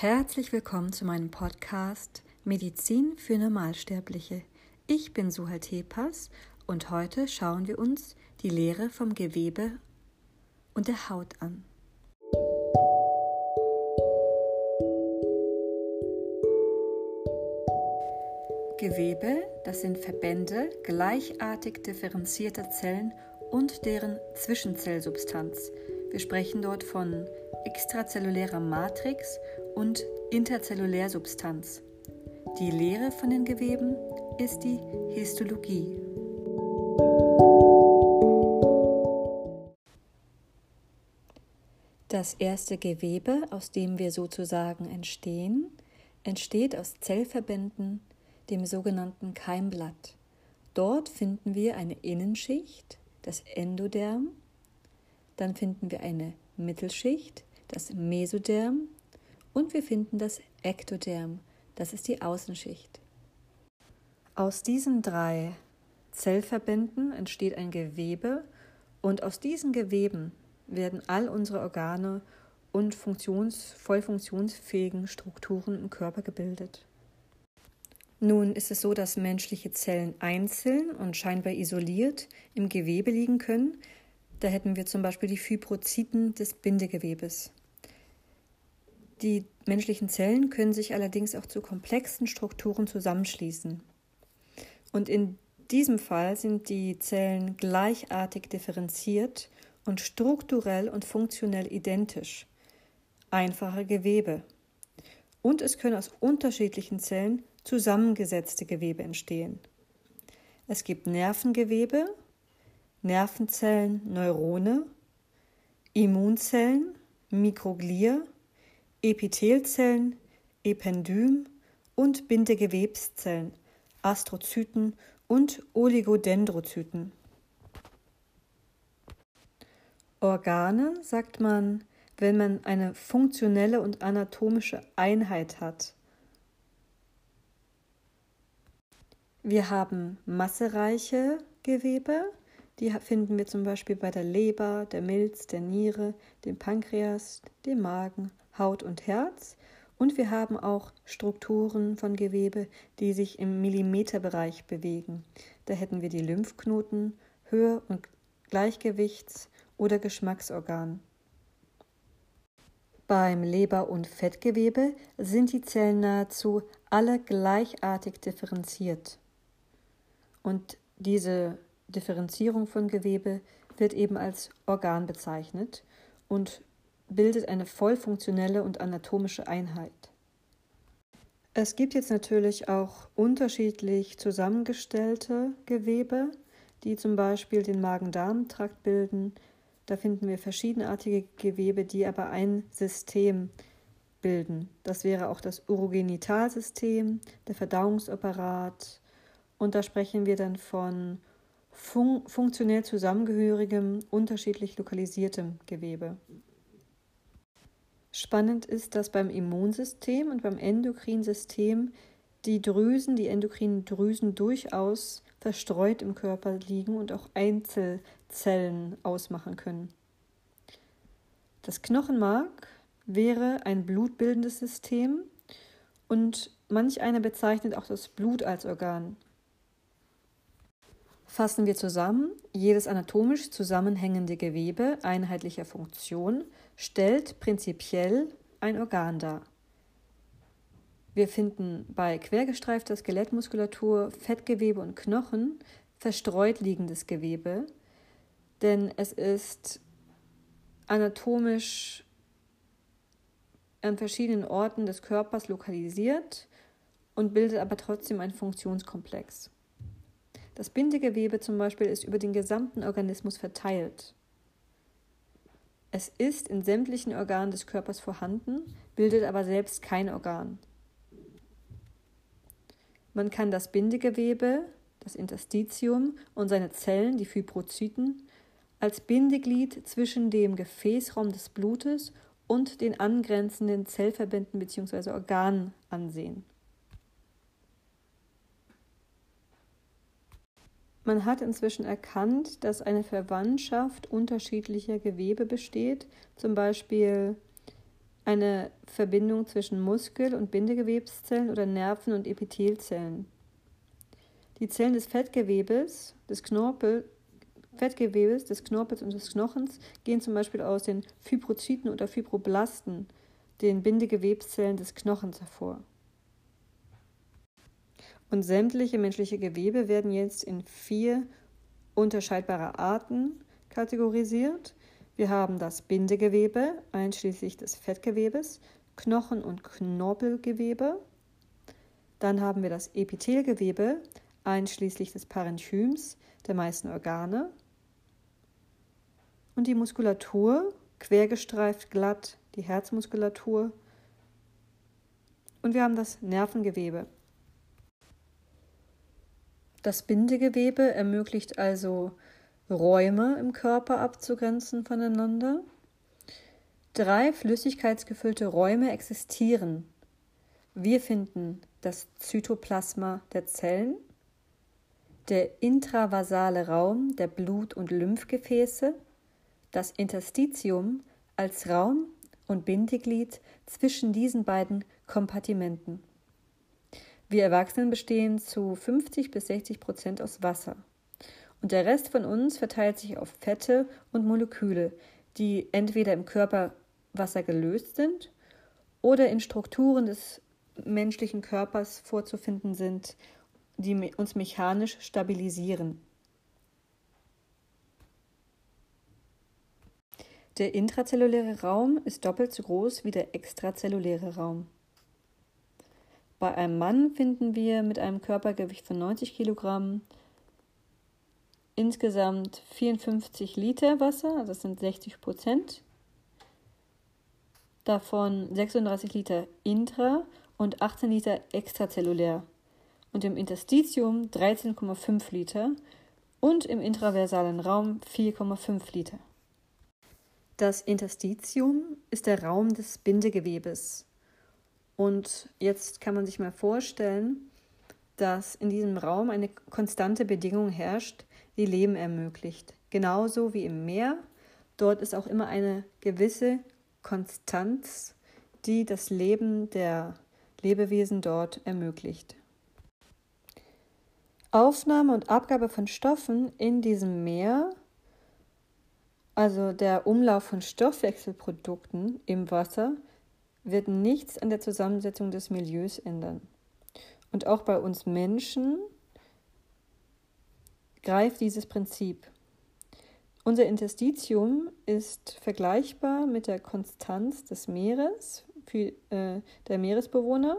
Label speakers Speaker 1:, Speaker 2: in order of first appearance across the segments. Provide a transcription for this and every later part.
Speaker 1: Herzlich willkommen zu meinem Podcast Medizin für Normalsterbliche. Ich bin Suhal Tepas und heute schauen wir uns die Lehre vom Gewebe und der Haut an. Gewebe, das sind Verbände gleichartig differenzierter Zellen und deren Zwischenzellsubstanz. Wir sprechen dort von extrazellulärer Matrix und Interzellulärsubstanz. Die Lehre von den Geweben ist die Histologie. Das erste Gewebe, aus dem wir sozusagen entstehen, entsteht aus Zellverbänden, dem sogenannten Keimblatt. Dort finden wir eine Innenschicht, das Endoderm, dann finden wir eine Mittelschicht, das Mesoderm, und wir finden das Ektoderm, das ist die Außenschicht. Aus diesen drei Zellverbänden entsteht ein Gewebe und aus diesen Geweben werden all unsere Organe und funktions-, voll funktionsfähigen Strukturen im Körper gebildet. Nun ist es so, dass menschliche Zellen einzeln und scheinbar isoliert im Gewebe liegen können. Da hätten wir zum Beispiel die Fibrozyten des Bindegewebes. Die menschlichen Zellen können sich allerdings auch zu komplexen Strukturen zusammenschließen. Und in diesem Fall sind die Zellen gleichartig differenziert und strukturell und funktionell identisch. Einfache Gewebe. Und es können aus unterschiedlichen Zellen zusammengesetzte Gewebe entstehen. Es gibt Nervengewebe, Nervenzellen, Neurone, Immunzellen, Mikroglia, Epithelzellen, Ependym und Bindegewebszellen, Astrozyten und Oligodendrozyten. Organe sagt man, wenn man eine funktionelle und anatomische Einheit hat. Wir haben massereiche Gewebe, die finden wir zum Beispiel bei der Leber, der Milz, der Niere, dem Pankreas, dem Magen, Haut und Herz. Und wir haben auch Strukturen von Gewebe, die sich im Millimeterbereich bewegen. Da hätten wir die Lymphknoten, Höhe- und Gleichgewichts- oder Geschmacksorgan. Beim Leber- und Fettgewebe sind die Zellen nahezu alle gleichartig differenziert. Und diese Differenzierung von Gewebe wird eben als Organ bezeichnet und bildet eine voll funktionelle und anatomische Einheit. Es gibt jetzt natürlich auch unterschiedlich zusammengestellte Gewebe, die zum Beispiel den Magen-Darm-Trakt bilden. Da finden wir verschiedenartige Gewebe, die aber ein System bilden. Das wäre auch das Urogenitalsystem, der Verdauungsapparat. Und da sprechen wir dann von fun funktionell zusammengehörigem, unterschiedlich lokalisiertem Gewebe. Spannend ist, dass beim Immunsystem und beim Endokrinsystem die Drüsen, die endokrinen Drüsen durchaus verstreut im Körper liegen und auch Einzelzellen ausmachen können. Das Knochenmark wäre ein blutbildendes System und manch einer bezeichnet auch das Blut als Organ. Fassen wir zusammen, jedes anatomisch zusammenhängende Gewebe einheitlicher Funktion stellt prinzipiell ein Organ dar. Wir finden bei quergestreifter Skelettmuskulatur, Fettgewebe und Knochen verstreut liegendes Gewebe, denn es ist anatomisch an verschiedenen Orten des Körpers lokalisiert und bildet aber trotzdem einen Funktionskomplex. Das Bindegewebe zum Beispiel ist über den gesamten Organismus verteilt. Es ist in sämtlichen Organen des Körpers vorhanden, bildet aber selbst kein Organ. Man kann das Bindegewebe, das Interstitium und seine Zellen, die Fibrozyten, als Bindeglied zwischen dem Gefäßraum des Blutes und den angrenzenden Zellverbänden bzw. Organen ansehen. Man hat inzwischen erkannt, dass eine Verwandtschaft unterschiedlicher Gewebe besteht, zum Beispiel eine Verbindung zwischen Muskel- und Bindegewebszellen oder Nerven- und Epithelzellen. Die Zellen des Fettgewebes, des Knorpel, Fettgewebes, des Knorpels und des Knochens gehen zum Beispiel aus den Fibrozyten oder Fibroblasten, den Bindegewebszellen des Knochens hervor. Und sämtliche menschliche Gewebe werden jetzt in vier unterscheidbare Arten kategorisiert. Wir haben das Bindegewebe, einschließlich des Fettgewebes, Knochen- und Knorpelgewebe. Dann haben wir das Epithelgewebe, einschließlich des Parenchyms der meisten Organe. Und die Muskulatur, quergestreift glatt, die Herzmuskulatur. Und wir haben das Nervengewebe, das Bindegewebe ermöglicht also Räume im Körper abzugrenzen voneinander. Drei flüssigkeitsgefüllte Räume existieren. Wir finden das Zytoplasma der Zellen, der intravasale Raum der Blut- und Lymphgefäße, das Interstitium als Raum und Bindeglied zwischen diesen beiden Kompartimenten. Wir Erwachsenen bestehen zu 50 bis 60 Prozent aus Wasser. Und der Rest von uns verteilt sich auf Fette und Moleküle, die entweder im Körper Wasser gelöst sind oder in Strukturen des menschlichen Körpers vorzufinden sind, die uns mechanisch stabilisieren. Der intrazelluläre Raum ist doppelt so groß wie der extrazelluläre Raum. Bei einem Mann finden wir mit einem Körpergewicht von 90 Kilogramm insgesamt 54 Liter Wasser, das sind 60 Prozent. Davon 36 Liter intra und 18 Liter extrazellulär. Und im Interstitium 13,5 Liter und im intraversalen Raum 4,5 Liter. Das Interstitium ist der Raum des Bindegewebes. Und jetzt kann man sich mal vorstellen, dass in diesem Raum eine konstante Bedingung herrscht, die Leben ermöglicht. Genauso wie im Meer. Dort ist auch immer eine gewisse Konstanz, die das Leben der Lebewesen dort ermöglicht. Aufnahme und Abgabe von Stoffen in diesem Meer, also der Umlauf von Stoffwechselprodukten im Wasser, wird nichts an der Zusammensetzung des Milieus ändern. Und auch bei uns Menschen greift dieses Prinzip. Unser Interstitium ist vergleichbar mit der Konstanz des Meeres für, äh, der Meeresbewohner.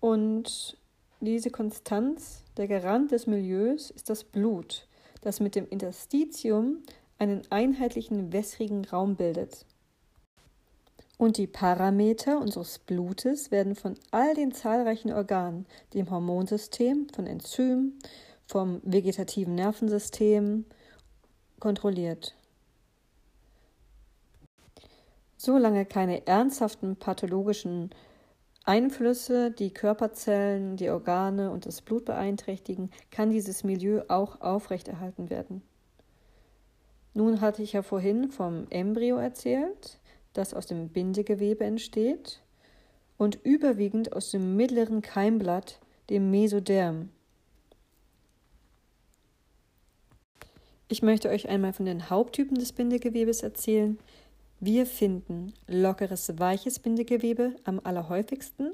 Speaker 1: Und diese Konstanz, der Garant des Milieus, ist das Blut, das mit dem Interstitium einen einheitlichen wässrigen Raum bildet. Und die Parameter unseres Blutes werden von all den zahlreichen Organen, dem Hormonsystem, von Enzymen, vom vegetativen Nervensystem kontrolliert. Solange keine ernsthaften pathologischen Einflüsse die Körperzellen, die Organe und das Blut beeinträchtigen, kann dieses Milieu auch aufrechterhalten werden. Nun hatte ich ja vorhin vom Embryo erzählt das aus dem Bindegewebe entsteht und überwiegend aus dem mittleren Keimblatt, dem Mesoderm. Ich möchte euch einmal von den Haupttypen des Bindegewebes erzählen. Wir finden lockeres, weiches Bindegewebe am allerhäufigsten.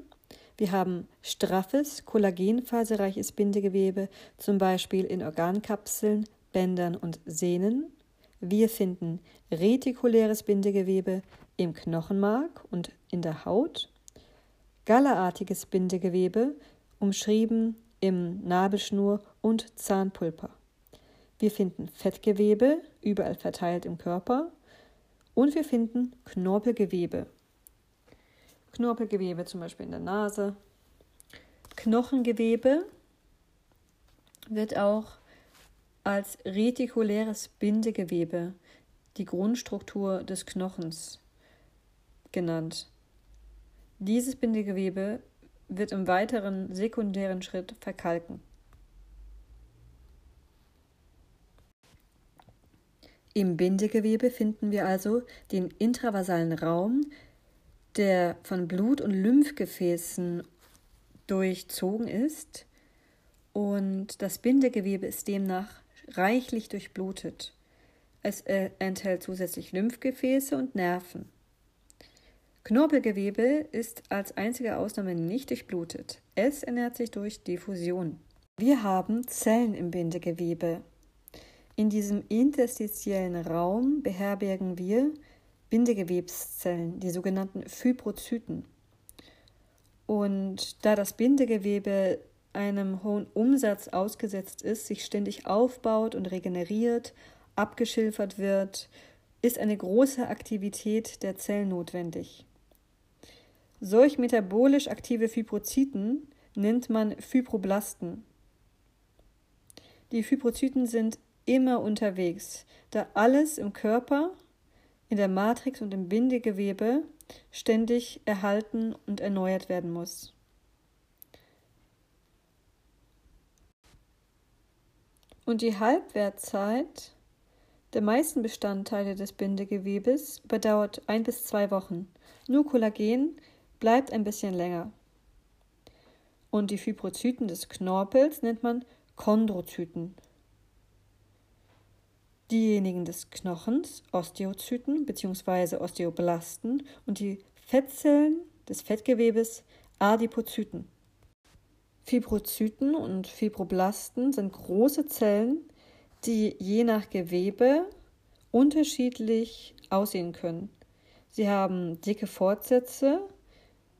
Speaker 1: Wir haben straffes, kollagenfaserreiches Bindegewebe, zum Beispiel in Organkapseln, Bändern und Sehnen. Wir finden retikuläres Bindegewebe im Knochenmark und in der Haut, gallerartiges Bindegewebe, umschrieben im Nabelschnur und Zahnpulper. Wir finden Fettgewebe, überall verteilt im Körper, und wir finden Knorpelgewebe. Knorpelgewebe zum Beispiel in der Nase. Knochengewebe wird auch als retikuläres Bindegewebe, die Grundstruktur des Knochens, genannt. Dieses Bindegewebe wird im weiteren sekundären Schritt verkalken. Im Bindegewebe finden wir also den intravasalen Raum der von Blut- und Lymphgefäßen durchzogen ist und das Bindegewebe ist demnach reichlich durchblutet. Es äh, enthält zusätzlich Lymphgefäße und Nerven. Knorpelgewebe ist als einzige Ausnahme nicht durchblutet. Es ernährt sich durch Diffusion. Wir haben Zellen im Bindegewebe. In diesem interstitiellen Raum beherbergen wir Bindegewebszellen, die sogenannten Fibrozyten. Und da das Bindegewebe einem hohen Umsatz ausgesetzt ist, sich ständig aufbaut und regeneriert, abgeschilfert wird, ist eine große Aktivität der Zellen notwendig. Solch metabolisch aktive Fibrozyten nennt man Fibroblasten. Die Fibrozyten sind immer unterwegs, da alles im Körper, in der Matrix und im Bindegewebe ständig erhalten und erneuert werden muss. Und die Halbwertzeit der meisten Bestandteile des Bindegewebes überdauert ein bis zwei Wochen. Nur Kollagen bleibt ein bisschen länger. Und die Fibrozyten des Knorpels nennt man Chondrozyten. Diejenigen des Knochens, Osteozyten bzw. Osteoblasten und die Fettzellen des Fettgewebes, Adipozyten. Fibrozyten und Fibroblasten sind große Zellen, die je nach Gewebe unterschiedlich aussehen können. Sie haben dicke Fortsätze,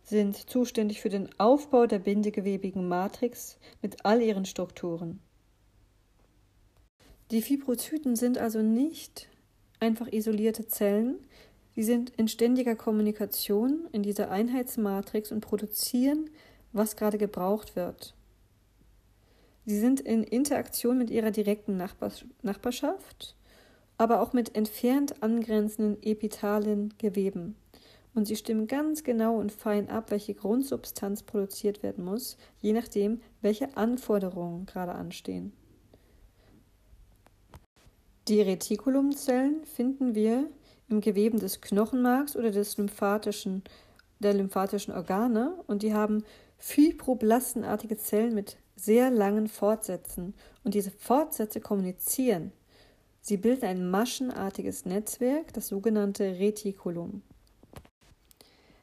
Speaker 1: sind zuständig für den Aufbau der bindegewebigen Matrix mit all ihren Strukturen. Die Fibrozyten sind also nicht einfach isolierte Zellen, sie sind in ständiger Kommunikation in dieser Einheitsmatrix und produzieren was gerade gebraucht wird. Sie sind in Interaktion mit ihrer direkten Nachbarschaft, aber auch mit entfernt angrenzenden epithalen Geweben. Und sie stimmen ganz genau und fein ab, welche Grundsubstanz produziert werden muss, je nachdem, welche Anforderungen gerade anstehen. Die Retikulumzellen finden wir im Geweben des Knochenmarks oder des lymphatischen, der lymphatischen Organe und die haben fibroblastenartige Zellen mit sehr langen Fortsätzen und diese Fortsätze kommunizieren. Sie bilden ein maschenartiges Netzwerk, das sogenannte Retikulum.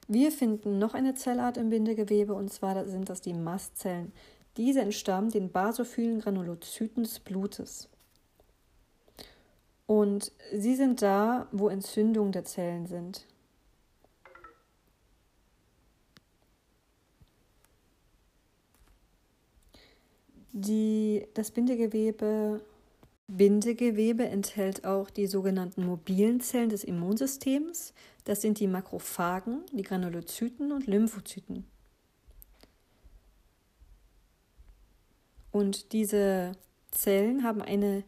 Speaker 1: Wir finden noch eine Zellart im Bindegewebe und zwar sind das die Mastzellen. Diese entstammen den basophilen Granulozyten des Blutes. Und sie sind da, wo Entzündungen der Zellen sind. Die, das Bindegewebe, Bindegewebe enthält auch die sogenannten mobilen Zellen des Immunsystems. Das sind die Makrophagen, die Granulozyten und Lymphozyten. Und diese Zellen haben eine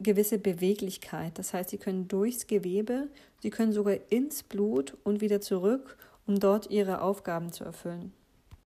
Speaker 1: gewisse Beweglichkeit. Das heißt, sie können durchs Gewebe, sie können sogar ins Blut und wieder zurück, um dort ihre Aufgaben zu erfüllen.